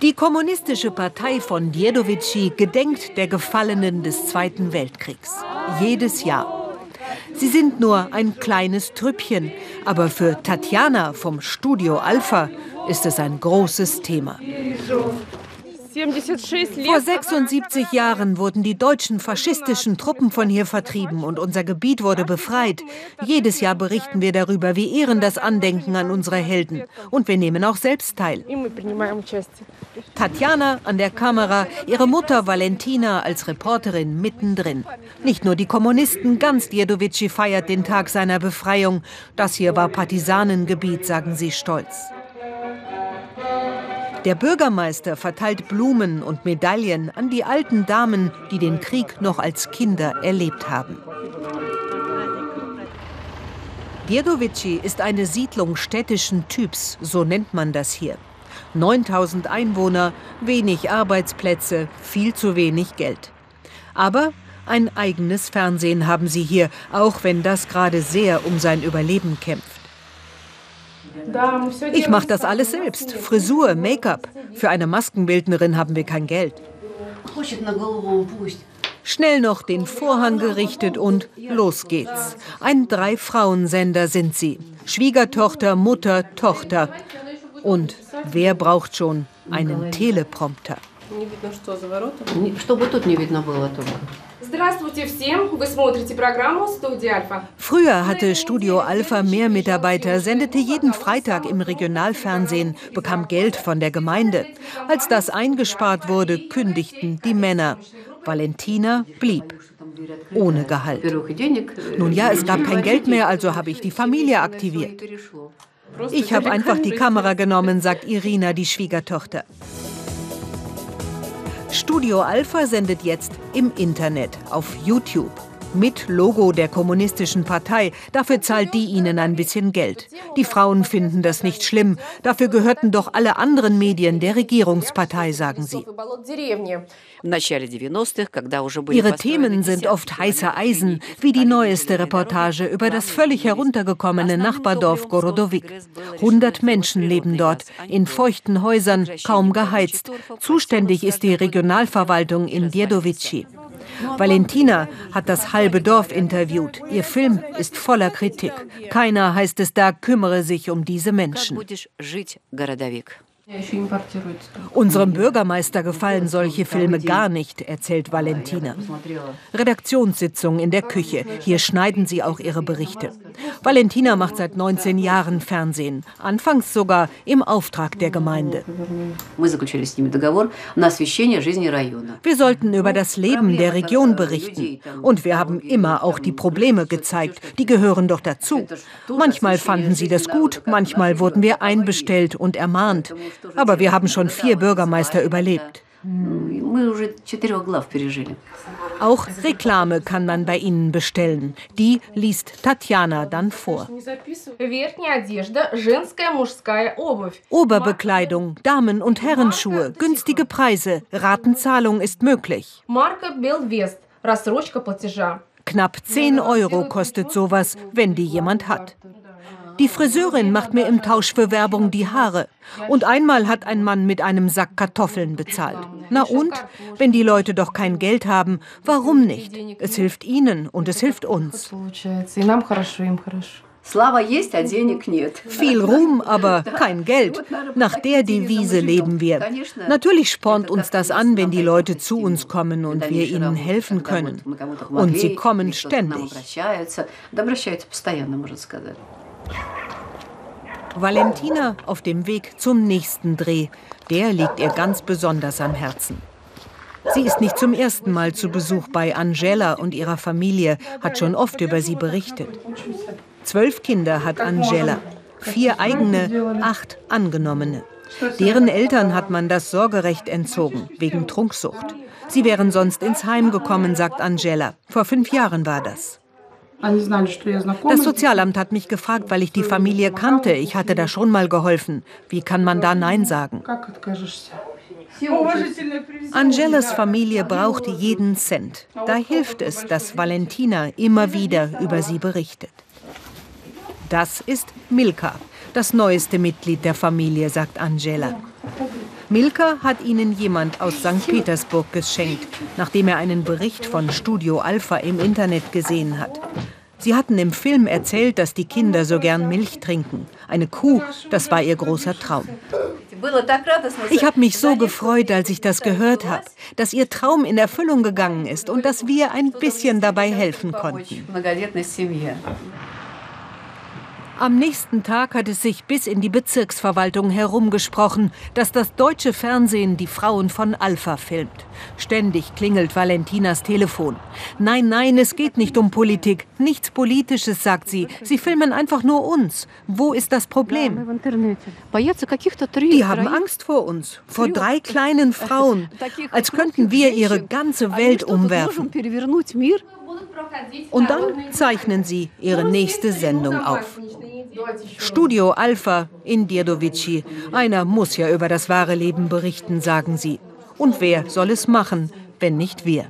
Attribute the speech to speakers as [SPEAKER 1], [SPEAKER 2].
[SPEAKER 1] Die kommunistische Partei von Djedovici gedenkt der Gefallenen des Zweiten Weltkriegs. Jedes Jahr. Sie sind nur ein kleines Trüppchen, aber für Tatjana vom Studio Alpha ist es ein großes Thema. Vor 76 Jahren wurden die deutschen faschistischen Truppen von hier vertrieben und unser Gebiet wurde befreit. Jedes Jahr berichten wir darüber, wir ehren das Andenken an unsere Helden. Und wir nehmen auch selbst teil. Tatjana an der Kamera, ihre Mutter Valentina als Reporterin mittendrin. Nicht nur die Kommunisten, ganz Djedovici feiert den Tag seiner Befreiung. Das hier war Partisanengebiet, sagen sie stolz. Der Bürgermeister verteilt Blumen und Medaillen an die alten Damen, die den Krieg noch als Kinder erlebt haben. Djedovici ist eine Siedlung städtischen Typs, so nennt man das hier. 9000 Einwohner, wenig Arbeitsplätze, viel zu wenig Geld. Aber ein eigenes Fernsehen haben sie hier, auch wenn das gerade sehr um sein Überleben kämpft. Ich mache das alles selbst. Frisur, Make-up. Für eine Maskenbildnerin haben wir kein Geld. Schnell noch den Vorhang gerichtet und los geht's. Ein Drei-Frauen-Sender sind sie. Schwiegertochter, Mutter, Tochter. Und wer braucht schon einen Teleprompter? Чтобы тут не видно было только. Früher hatte Studio Alpha mehr Mitarbeiter, sendete jeden Freitag im Regionalfernsehen, bekam Geld von der Gemeinde. Als das eingespart wurde, kündigten die Männer. Valentina blieb. Ohne Gehalt. Nun ja, es gab kein Geld mehr, also habe ich die Familie aktiviert. Ich habe einfach die Kamera genommen, sagt Irina, die Schwiegertochter. Studio Alpha sendet jetzt im Internet auf YouTube mit Logo der Kommunistischen Partei. Dafür zahlt die ihnen ein bisschen Geld. Die Frauen finden das nicht schlimm. Dafür gehörten doch alle anderen Medien der Regierungspartei, sagen sie. Ihre Themen sind oft heiße Eisen, wie die neueste Reportage über das völlig heruntergekommene Nachbardorf Gorodowik. 100 Menschen leben dort, in feuchten Häusern, kaum geheizt. Zuständig ist die Regionalverwaltung in Djedovici. Valentina hat das halbe Dorf interviewt. Ihr Film ist voller Kritik. Keiner, heißt es da, kümmere sich um diese Menschen. Unserem Bürgermeister gefallen solche Filme gar nicht, erzählt Valentina. Redaktionssitzung in der Küche. Hier schneiden sie auch ihre Berichte. Valentina macht seit 19 Jahren Fernsehen. Anfangs sogar im Auftrag der Gemeinde. Wir sollten über das Leben der Region berichten. Und wir haben immer auch die Probleme gezeigt. Die gehören doch dazu. Manchmal fanden sie das gut, manchmal wurden wir einbestellt und ermahnt. Aber wir haben schon vier Bürgermeister überlebt. Auch Reklame kann man bei ihnen bestellen. Die liest Tatjana dann vor. Oberbekleidung, Damen- und Herrenschuhe, günstige Preise, Ratenzahlung ist möglich. Knapp 10 Euro kostet sowas, wenn die jemand hat. Die Friseurin macht mir im Tausch für Werbung die Haare. Und einmal hat ein Mann mit einem Sack Kartoffeln bezahlt. Na und? Wenn die Leute doch kein Geld haben, warum nicht? Es hilft ihnen und es hilft uns. Viel Ruhm, aber kein Geld. Nach der Devise leben wir. Natürlich spornt uns das an, wenn die Leute zu uns kommen und wir ihnen helfen können. Und sie kommen ständig. Valentina auf dem Weg zum nächsten Dreh. Der liegt ihr ganz besonders am Herzen. Sie ist nicht zum ersten Mal zu Besuch bei Angela und ihrer Familie, hat schon oft über sie berichtet. Zwölf Kinder hat Angela, vier eigene, acht angenommene. Deren Eltern hat man das Sorgerecht entzogen, wegen Trunksucht. Sie wären sonst ins Heim gekommen, sagt Angela. Vor fünf Jahren war das. Das Sozialamt hat mich gefragt, weil ich die Familie kannte. Ich hatte da schon mal geholfen. Wie kann man da Nein sagen? Angelas Familie braucht jeden Cent. Da hilft es, dass Valentina immer wieder über sie berichtet. Das ist Milka, das neueste Mitglied der Familie, sagt Angela. Milka hat ihnen jemand aus St. Petersburg geschenkt, nachdem er einen Bericht von Studio Alpha im Internet gesehen hat. Sie hatten im Film erzählt, dass die Kinder so gern Milch trinken. Eine Kuh, das war ihr großer Traum. Ich habe mich so gefreut, als ich das gehört habe, dass ihr Traum in Erfüllung gegangen ist und dass wir ein bisschen dabei helfen konnten. Am nächsten Tag hat es sich bis in die Bezirksverwaltung herumgesprochen, dass das deutsche Fernsehen die Frauen von Alpha filmt. Ständig klingelt Valentinas Telefon. Nein, nein, es geht nicht um Politik. Nichts Politisches, sagt sie. Sie filmen einfach nur uns. Wo ist das Problem? Die haben Angst vor uns, vor drei kleinen Frauen, als könnten wir ihre ganze Welt umwerfen. Und dann zeichnen sie ihre nächste Sendung auf. Studio Alpha in Dirdovici. Einer muss ja über das wahre Leben berichten, sagen sie. Und wer soll es machen, wenn nicht wir?